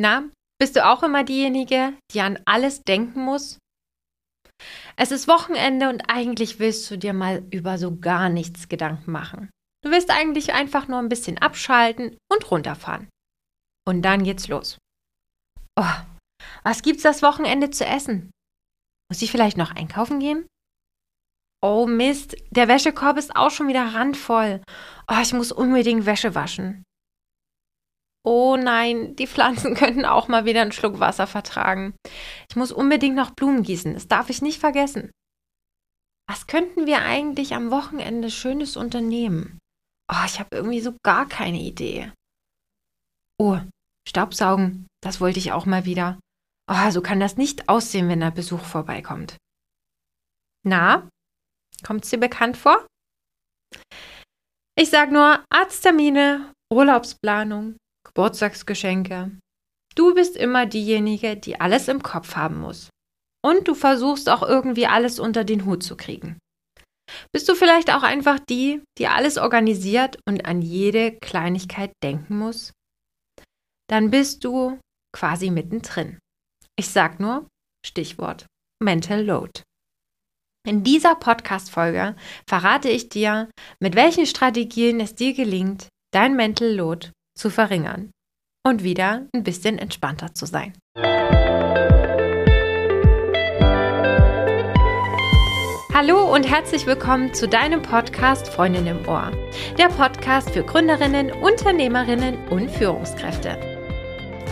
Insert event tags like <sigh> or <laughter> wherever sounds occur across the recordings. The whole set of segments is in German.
Na, bist du auch immer diejenige, die an alles denken muss? Es ist Wochenende und eigentlich willst du dir mal über so gar nichts Gedanken machen. Du willst eigentlich einfach nur ein bisschen abschalten und runterfahren. Und dann geht's los. Oh, was gibt's das Wochenende zu essen? Muss ich vielleicht noch einkaufen gehen? Oh Mist, der Wäschekorb ist auch schon wieder randvoll. Oh, ich muss unbedingt Wäsche waschen. Oh nein, die Pflanzen <laughs> könnten auch mal wieder einen Schluck Wasser vertragen. Ich muss unbedingt noch Blumen gießen, das darf ich nicht vergessen. Was könnten wir eigentlich am Wochenende Schönes unternehmen? Oh, ich habe irgendwie so gar keine Idee. Oh, Staubsaugen, das wollte ich auch mal wieder. Oh, so kann das nicht aussehen, wenn der Besuch vorbeikommt. Na, kommt's dir bekannt vor? Ich sag nur Arzttermine, Urlaubsplanung, Geburtstagsgeschenke. Du bist immer diejenige, die alles im Kopf haben muss. Und du versuchst auch irgendwie alles unter den Hut zu kriegen. Bist du vielleicht auch einfach die, die alles organisiert und an jede Kleinigkeit denken muss? Dann bist du quasi mittendrin. Ich sag nur Stichwort Mental Load. In dieser Podcast-Folge verrate ich dir, mit welchen Strategien es dir gelingt, dein Mental Load zu verringern und wieder ein bisschen entspannter zu sein. Hallo und herzlich willkommen zu deinem Podcast Freundin im Ohr. Der Podcast für Gründerinnen, Unternehmerinnen und Führungskräfte.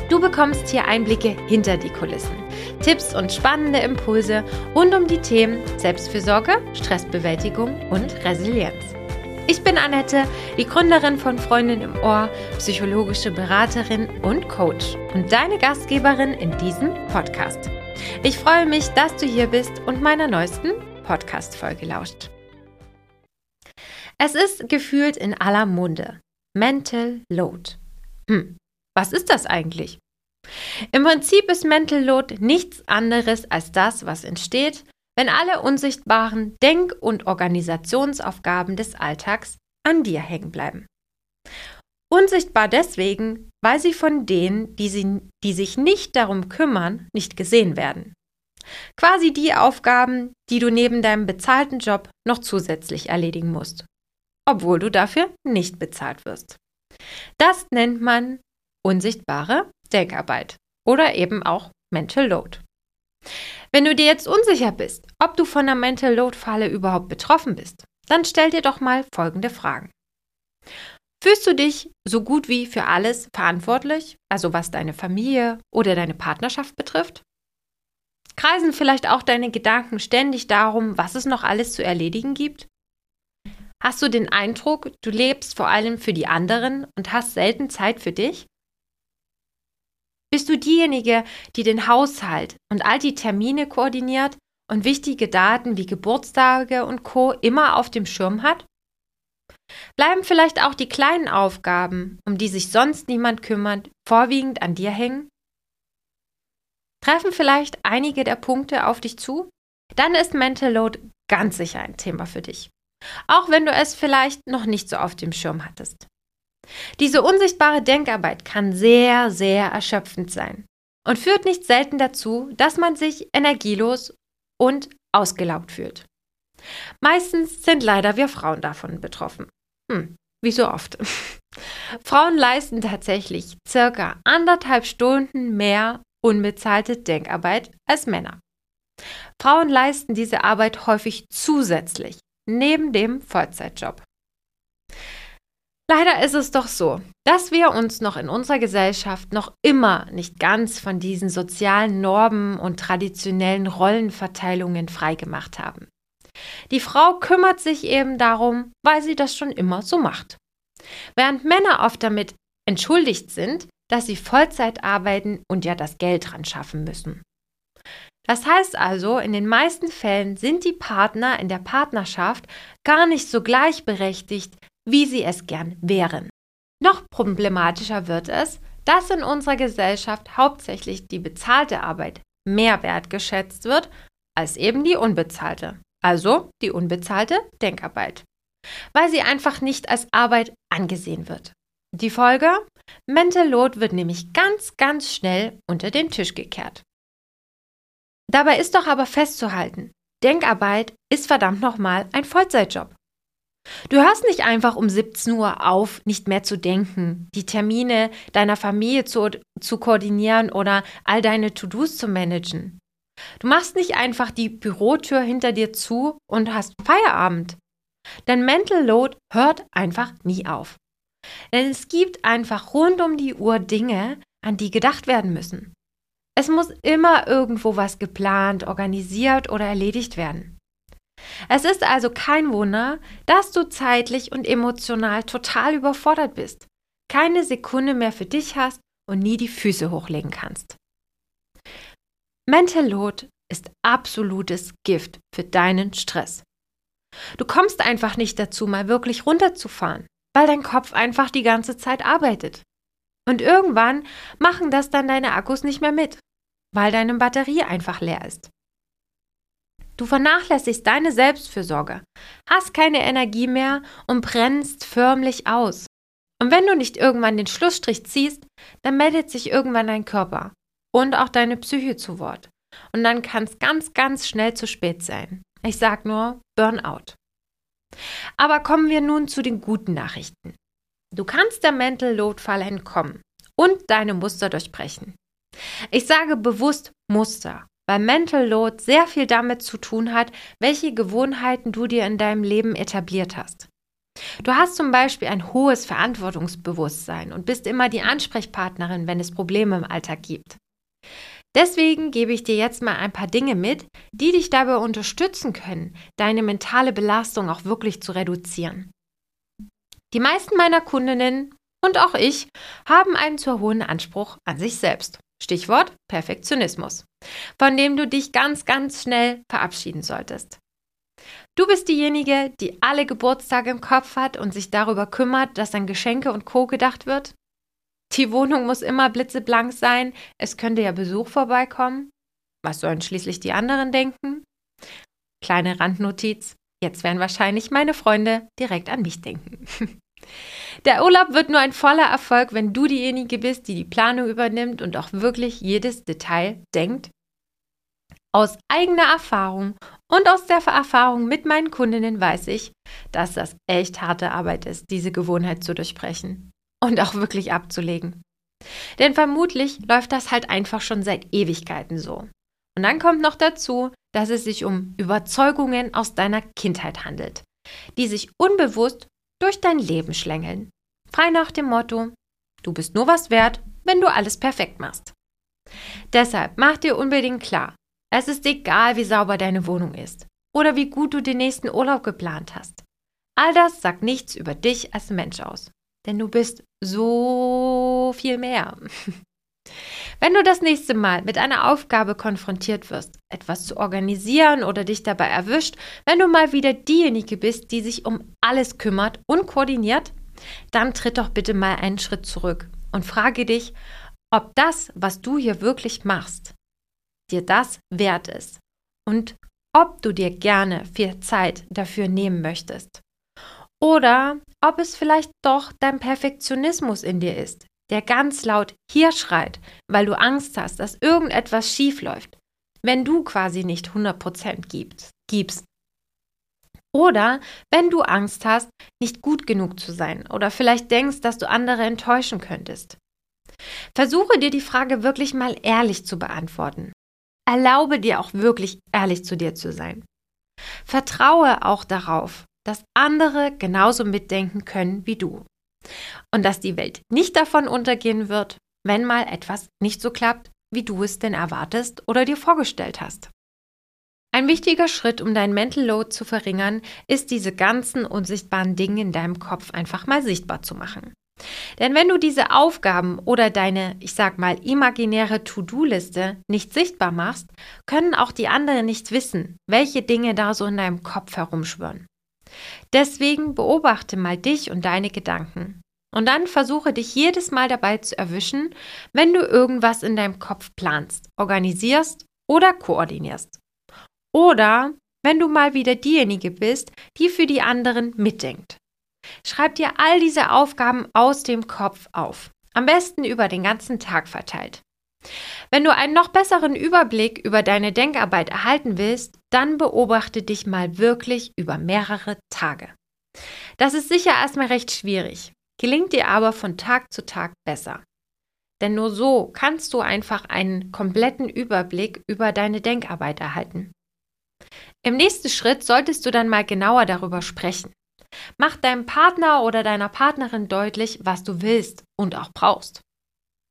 Du bekommst hier Einblicke hinter die Kulissen, Tipps und spannende Impulse rund um die Themen Selbstfürsorge, Stressbewältigung und Resilienz. Ich bin Annette, die Gründerin von Freundin im Ohr, psychologische Beraterin und Coach und deine Gastgeberin in diesem Podcast. Ich freue mich, dass du hier bist und meiner neuesten Podcast-Folge lauscht. Es ist gefühlt in aller Munde. Mental Load. Hm, was ist das eigentlich? Im Prinzip ist Mental Load nichts anderes als das, was entsteht, wenn alle unsichtbaren Denk- und Organisationsaufgaben des Alltags an dir hängen bleiben. Unsichtbar deswegen, weil sie von denen, die, sie, die sich nicht darum kümmern, nicht gesehen werden. Quasi die Aufgaben, die du neben deinem bezahlten Job noch zusätzlich erledigen musst, obwohl du dafür nicht bezahlt wirst. Das nennt man unsichtbare Denkarbeit oder eben auch Mental Load. Wenn du dir jetzt unsicher bist, ob du von der Mental Load Falle überhaupt betroffen bist, dann stell dir doch mal folgende Fragen. Fühlst du dich so gut wie für alles verantwortlich, also was deine Familie oder deine Partnerschaft betrifft? Kreisen vielleicht auch deine Gedanken ständig darum, was es noch alles zu erledigen gibt? Hast du den Eindruck, du lebst vor allem für die anderen und hast selten Zeit für dich? Bist du diejenige, die den Haushalt und all die Termine koordiniert und wichtige Daten wie Geburtstage und Co immer auf dem Schirm hat? Bleiben vielleicht auch die kleinen Aufgaben, um die sich sonst niemand kümmert, vorwiegend an dir hängen? Treffen vielleicht einige der Punkte auf dich zu? Dann ist Mental Load ganz sicher ein Thema für dich. Auch wenn du es vielleicht noch nicht so auf dem Schirm hattest. Diese unsichtbare Denkarbeit kann sehr, sehr erschöpfend sein und führt nicht selten dazu, dass man sich energielos und ausgelaugt fühlt. Meistens sind leider wir Frauen davon betroffen. Hm, wie so oft. <laughs> Frauen leisten tatsächlich circa anderthalb Stunden mehr unbezahlte Denkarbeit als Männer. Frauen leisten diese Arbeit häufig zusätzlich, neben dem Vollzeitjob. Leider ist es doch so, dass wir uns noch in unserer Gesellschaft noch immer nicht ganz von diesen sozialen Normen und traditionellen Rollenverteilungen freigemacht haben. Die Frau kümmert sich eben darum, weil sie das schon immer so macht. Während Männer oft damit entschuldigt sind, dass sie Vollzeit arbeiten und ja das Geld dran schaffen müssen. Das heißt also, in den meisten Fällen sind die Partner in der Partnerschaft gar nicht so gleichberechtigt, wie sie es gern wären. Noch problematischer wird es, dass in unserer Gesellschaft hauptsächlich die bezahlte Arbeit mehr wertgeschätzt wird als eben die unbezahlte, also die unbezahlte Denkarbeit, weil sie einfach nicht als Arbeit angesehen wird. Die Folge? Mental Load wird nämlich ganz, ganz schnell unter den Tisch gekehrt. Dabei ist doch aber festzuhalten, Denkarbeit ist verdammt nochmal ein Vollzeitjob. Du hörst nicht einfach um 17 Uhr auf, nicht mehr zu denken, die Termine deiner Familie zu, zu koordinieren oder all deine To-Dos zu managen. Du machst nicht einfach die Bürotür hinter dir zu und hast Feierabend. Dein Mental Load hört einfach nie auf. Denn es gibt einfach rund um die Uhr Dinge, an die gedacht werden müssen. Es muss immer irgendwo was geplant, organisiert oder erledigt werden. Es ist also kein Wunder, dass du zeitlich und emotional total überfordert bist, keine Sekunde mehr für dich hast und nie die Füße hochlegen kannst. Mental Load ist absolutes Gift für deinen Stress. Du kommst einfach nicht dazu, mal wirklich runterzufahren, weil dein Kopf einfach die ganze Zeit arbeitet. Und irgendwann machen das dann deine Akkus nicht mehr mit, weil deine Batterie einfach leer ist. Du vernachlässigst deine Selbstfürsorge, hast keine Energie mehr und brennst förmlich aus. Und wenn du nicht irgendwann den Schlussstrich ziehst, dann meldet sich irgendwann dein Körper und auch deine Psyche zu Wort. Und dann kann es ganz, ganz schnell zu spät sein. Ich sag nur Burnout. Aber kommen wir nun zu den guten Nachrichten. Du kannst der Mental Load Falle entkommen und deine Muster durchbrechen. Ich sage bewusst Muster, weil Mental Load sehr viel damit zu tun hat, welche Gewohnheiten du dir in deinem Leben etabliert hast. Du hast zum Beispiel ein hohes Verantwortungsbewusstsein und bist immer die Ansprechpartnerin, wenn es Probleme im Alltag gibt. Deswegen gebe ich dir jetzt mal ein paar Dinge mit, die dich dabei unterstützen können, deine mentale Belastung auch wirklich zu reduzieren. Die meisten meiner Kundinnen und auch ich haben einen zu hohen Anspruch an sich selbst. Stichwort Perfektionismus, von dem du dich ganz, ganz schnell verabschieden solltest. Du bist diejenige, die alle Geburtstage im Kopf hat und sich darüber kümmert, dass an Geschenke und Co. gedacht wird? Die Wohnung muss immer blitzeblank sein, es könnte ja Besuch vorbeikommen. Was sollen schließlich die anderen denken? Kleine Randnotiz, jetzt werden wahrscheinlich meine Freunde direkt an mich denken. <laughs> Der Urlaub wird nur ein voller Erfolg, wenn du diejenige bist, die die Planung übernimmt und auch wirklich jedes Detail denkt. Aus eigener Erfahrung und aus der Erfahrung mit meinen Kundinnen weiß ich, dass das echt harte Arbeit ist, diese Gewohnheit zu durchbrechen und auch wirklich abzulegen. Denn vermutlich läuft das halt einfach schon seit Ewigkeiten so. Und dann kommt noch dazu, dass es sich um Überzeugungen aus deiner Kindheit handelt, die sich unbewusst durch dein Leben schlängeln. Frei nach dem Motto, du bist nur was wert, wenn du alles perfekt machst. Deshalb mach dir unbedingt klar, es ist egal, wie sauber deine Wohnung ist oder wie gut du den nächsten Urlaub geplant hast. All das sagt nichts über dich als Mensch aus, denn du bist so viel mehr. <laughs> Wenn du das nächste Mal mit einer Aufgabe konfrontiert wirst, etwas zu organisieren oder dich dabei erwischt, wenn du mal wieder diejenige bist, die sich um alles kümmert und koordiniert, dann tritt doch bitte mal einen Schritt zurück und frage dich, ob das, was du hier wirklich machst, dir das wert ist und ob du dir gerne viel Zeit dafür nehmen möchtest. Oder ob es vielleicht doch dein Perfektionismus in dir ist, der ganz laut hier schreit, weil du Angst hast, dass irgendetwas schief läuft, wenn du quasi nicht 100% gibst, gibst. Oder wenn du Angst hast, nicht gut genug zu sein oder vielleicht denkst, dass du andere enttäuschen könntest. Versuche dir die Frage wirklich mal ehrlich zu beantworten. Erlaube dir auch wirklich ehrlich zu dir zu sein. Vertraue auch darauf, dass andere genauso mitdenken können wie du und dass die Welt nicht davon untergehen wird, wenn mal etwas nicht so klappt, wie du es denn erwartest oder dir vorgestellt hast. Ein wichtiger Schritt, um dein Mental Load zu verringern, ist diese ganzen unsichtbaren Dinge in deinem Kopf einfach mal sichtbar zu machen. Denn wenn du diese Aufgaben oder deine, ich sag mal, imaginäre To-Do-Liste nicht sichtbar machst, können auch die anderen nicht wissen, welche Dinge da so in deinem Kopf herumschwirren. Deswegen beobachte mal dich und deine Gedanken. Und dann versuche dich jedes Mal dabei zu erwischen, wenn du irgendwas in deinem Kopf planst, organisierst oder koordinierst. Oder wenn du mal wieder diejenige bist, die für die anderen mitdenkt. Schreib dir all diese Aufgaben aus dem Kopf auf Am besten über den ganzen Tag verteilt. Wenn du einen noch besseren Überblick über deine Denkarbeit erhalten willst, dann beobachte dich mal wirklich über mehrere Tage. Das ist sicher erstmal recht schwierig, gelingt dir aber von Tag zu Tag besser. Denn nur so kannst du einfach einen kompletten Überblick über deine Denkarbeit erhalten. Im nächsten Schritt solltest du dann mal genauer darüber sprechen. Mach deinem Partner oder deiner Partnerin deutlich, was du willst und auch brauchst.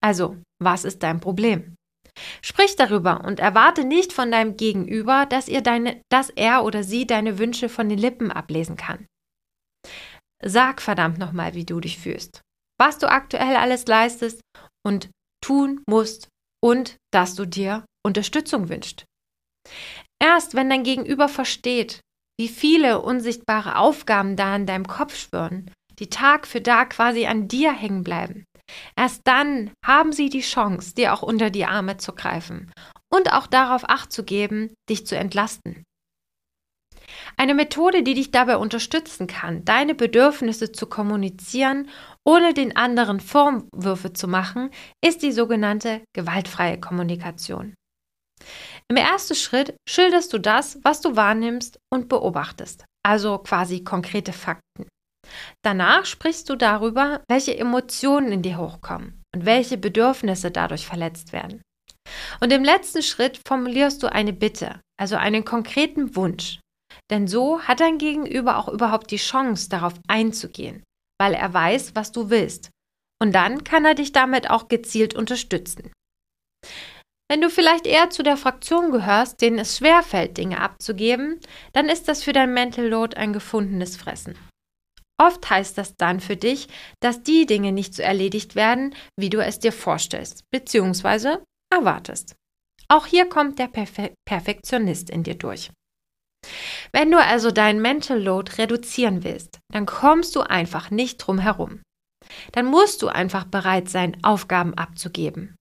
Also, was ist dein Problem? Sprich darüber und erwarte nicht von deinem Gegenüber, dass, ihr deine, dass er oder sie deine Wünsche von den Lippen ablesen kann. Sag verdammt nochmal, wie du dich fühlst, was du aktuell alles leistest und tun musst und dass du dir Unterstützung wünschst. Erst wenn dein Gegenüber versteht, wie viele unsichtbare Aufgaben da in deinem Kopf schwirren, die Tag für Tag quasi an dir hängen bleiben, erst dann haben sie die Chance, dir auch unter die Arme zu greifen und auch darauf acht zu geben, dich zu entlasten. Eine Methode, die dich dabei unterstützen kann, deine Bedürfnisse zu kommunizieren, ohne den anderen Vorwürfe zu machen, ist die sogenannte gewaltfreie Kommunikation. Im ersten Schritt schilderst du das, was du wahrnimmst und beobachtest, also quasi konkrete Fakten. Danach sprichst du darüber, welche Emotionen in dir hochkommen und welche Bedürfnisse dadurch verletzt werden. Und im letzten Schritt formulierst du eine Bitte, also einen konkreten Wunsch. Denn so hat dein Gegenüber auch überhaupt die Chance, darauf einzugehen, weil er weiß, was du willst. Und dann kann er dich damit auch gezielt unterstützen. Wenn du vielleicht eher zu der Fraktion gehörst, denen es schwerfällt, Dinge abzugeben, dann ist das für dein Mental Load ein gefundenes Fressen. Oft heißt das dann für dich, dass die Dinge nicht so erledigt werden, wie du es dir vorstellst, bzw. erwartest. Auch hier kommt der Perfe Perfektionist in dir durch. Wenn du also dein Mental Load reduzieren willst, dann kommst du einfach nicht drum herum. Dann musst du einfach bereit sein, Aufgaben abzugeben.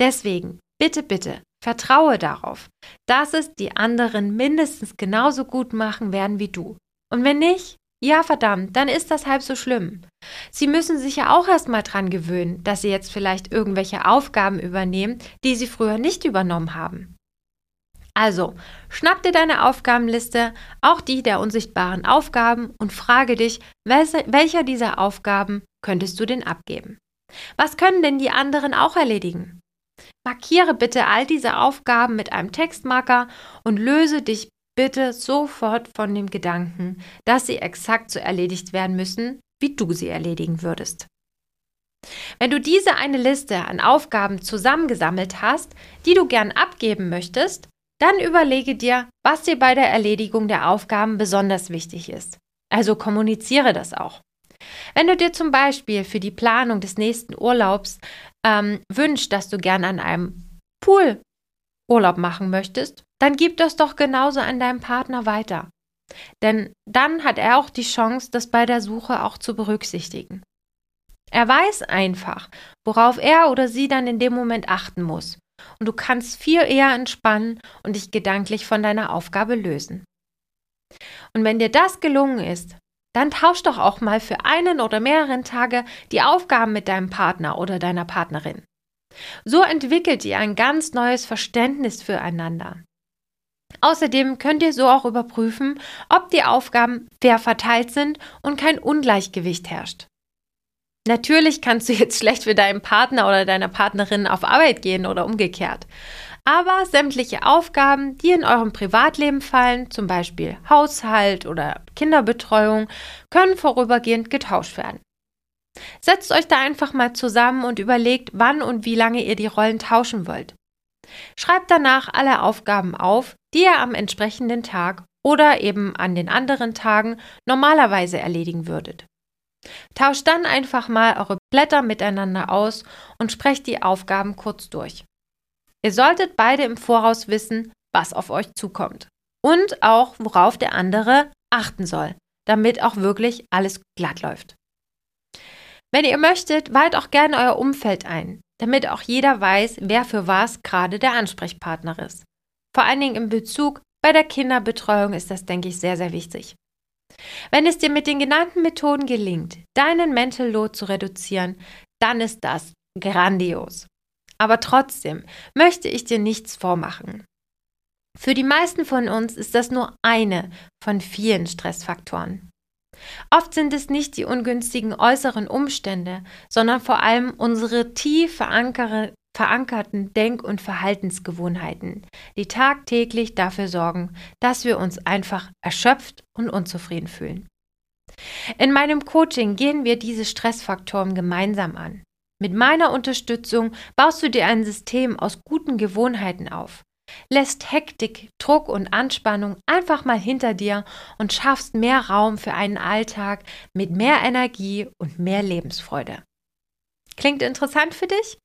Deswegen, bitte, bitte, vertraue darauf, dass es die anderen mindestens genauso gut machen werden wie du. Und wenn nicht, ja verdammt, dann ist das halb so schlimm. Sie müssen sich ja auch erstmal dran gewöhnen, dass sie jetzt vielleicht irgendwelche Aufgaben übernehmen, die sie früher nicht übernommen haben. Also, schnapp dir deine Aufgabenliste, auch die der unsichtbaren Aufgaben, und frage dich, welcher dieser Aufgaben könntest du denn abgeben? Was können denn die anderen auch erledigen? Markiere bitte all diese Aufgaben mit einem Textmarker und löse dich bitte sofort von dem Gedanken, dass sie exakt so erledigt werden müssen, wie du sie erledigen würdest. Wenn du diese eine Liste an Aufgaben zusammengesammelt hast, die du gern abgeben möchtest, dann überlege dir, was dir bei der Erledigung der Aufgaben besonders wichtig ist. Also kommuniziere das auch. Wenn du dir zum Beispiel für die Planung des nächsten Urlaubs ähm, wünschst, dass du gern an einem Pool Urlaub machen möchtest, dann gib das doch genauso an deinem Partner weiter. Denn dann hat er auch die Chance, das bei der Suche auch zu berücksichtigen. Er weiß einfach, worauf er oder sie dann in dem Moment achten muss und du kannst viel eher entspannen und dich gedanklich von deiner Aufgabe lösen. Und wenn dir das gelungen ist, dann tausch doch auch mal für einen oder mehreren Tage die Aufgaben mit deinem Partner oder deiner Partnerin. So entwickelt ihr ein ganz neues Verständnis füreinander. Außerdem könnt ihr so auch überprüfen, ob die Aufgaben fair verteilt sind und kein Ungleichgewicht herrscht. Natürlich kannst du jetzt schlecht für deinen Partner oder deiner Partnerin auf Arbeit gehen oder umgekehrt. Aber sämtliche Aufgaben, die in eurem Privatleben fallen, zum Beispiel Haushalt oder Kinderbetreuung, können vorübergehend getauscht werden. Setzt euch da einfach mal zusammen und überlegt, wann und wie lange ihr die Rollen tauschen wollt. Schreibt danach alle Aufgaben auf, die ihr am entsprechenden Tag oder eben an den anderen Tagen normalerweise erledigen würdet. Tauscht dann einfach mal eure Blätter miteinander aus und sprecht die Aufgaben kurz durch. Ihr solltet beide im Voraus wissen, was auf euch zukommt und auch worauf der andere achten soll, damit auch wirklich alles glatt läuft. Wenn ihr möchtet, weiht auch gerne euer Umfeld ein, damit auch jeder weiß, wer für was gerade der Ansprechpartner ist. Vor allen Dingen im Bezug bei der Kinderbetreuung ist das, denke ich, sehr, sehr wichtig. Wenn es dir mit den genannten Methoden gelingt, deinen Mental Load zu reduzieren, dann ist das grandios. Aber trotzdem möchte ich dir nichts vormachen. Für die meisten von uns ist das nur eine von vielen Stressfaktoren. Oft sind es nicht die ungünstigen äußeren Umstände, sondern vor allem unsere tief verankerten Denk- und Verhaltensgewohnheiten, die tagtäglich dafür sorgen, dass wir uns einfach erschöpft und unzufrieden fühlen. In meinem Coaching gehen wir diese Stressfaktoren gemeinsam an. Mit meiner Unterstützung baust du dir ein System aus guten Gewohnheiten auf, lässt Hektik, Druck und Anspannung einfach mal hinter dir und schaffst mehr Raum für einen Alltag mit mehr Energie und mehr Lebensfreude. Klingt interessant für dich?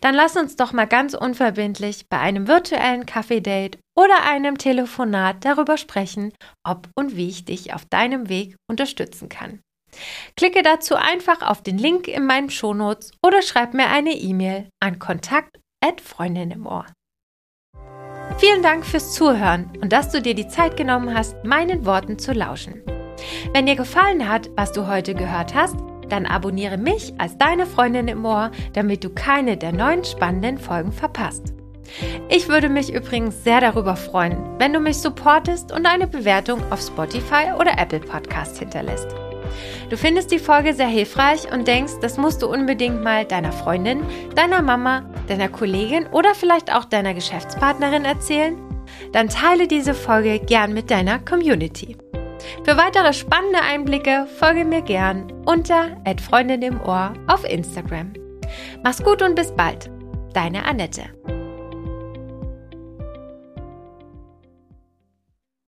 Dann lass uns doch mal ganz unverbindlich bei einem virtuellen Kaffee-Date oder einem Telefonat darüber sprechen, ob und wie ich dich auf deinem Weg unterstützen kann. Klicke dazu einfach auf den Link in meinen Shownotes oder schreib mir eine E-Mail an kontakt Freundin im Ohr. Vielen Dank fürs Zuhören und dass du dir die Zeit genommen hast, meinen Worten zu lauschen. Wenn dir gefallen hat, was du heute gehört hast, dann abonniere mich als deine Freundin im Ohr, damit du keine der neuen spannenden Folgen verpasst. Ich würde mich übrigens sehr darüber freuen, wenn du mich supportest und eine Bewertung auf Spotify oder Apple Podcast hinterlässt. Du findest die Folge sehr hilfreich und denkst, das musst du unbedingt mal deiner Freundin, deiner Mama, deiner Kollegin oder vielleicht auch deiner Geschäftspartnerin erzählen? Dann teile diese Folge gern mit deiner Community. Für weitere spannende Einblicke folge mir gern unter Freundin im Ohr auf Instagram. Mach's gut und bis bald. Deine Annette.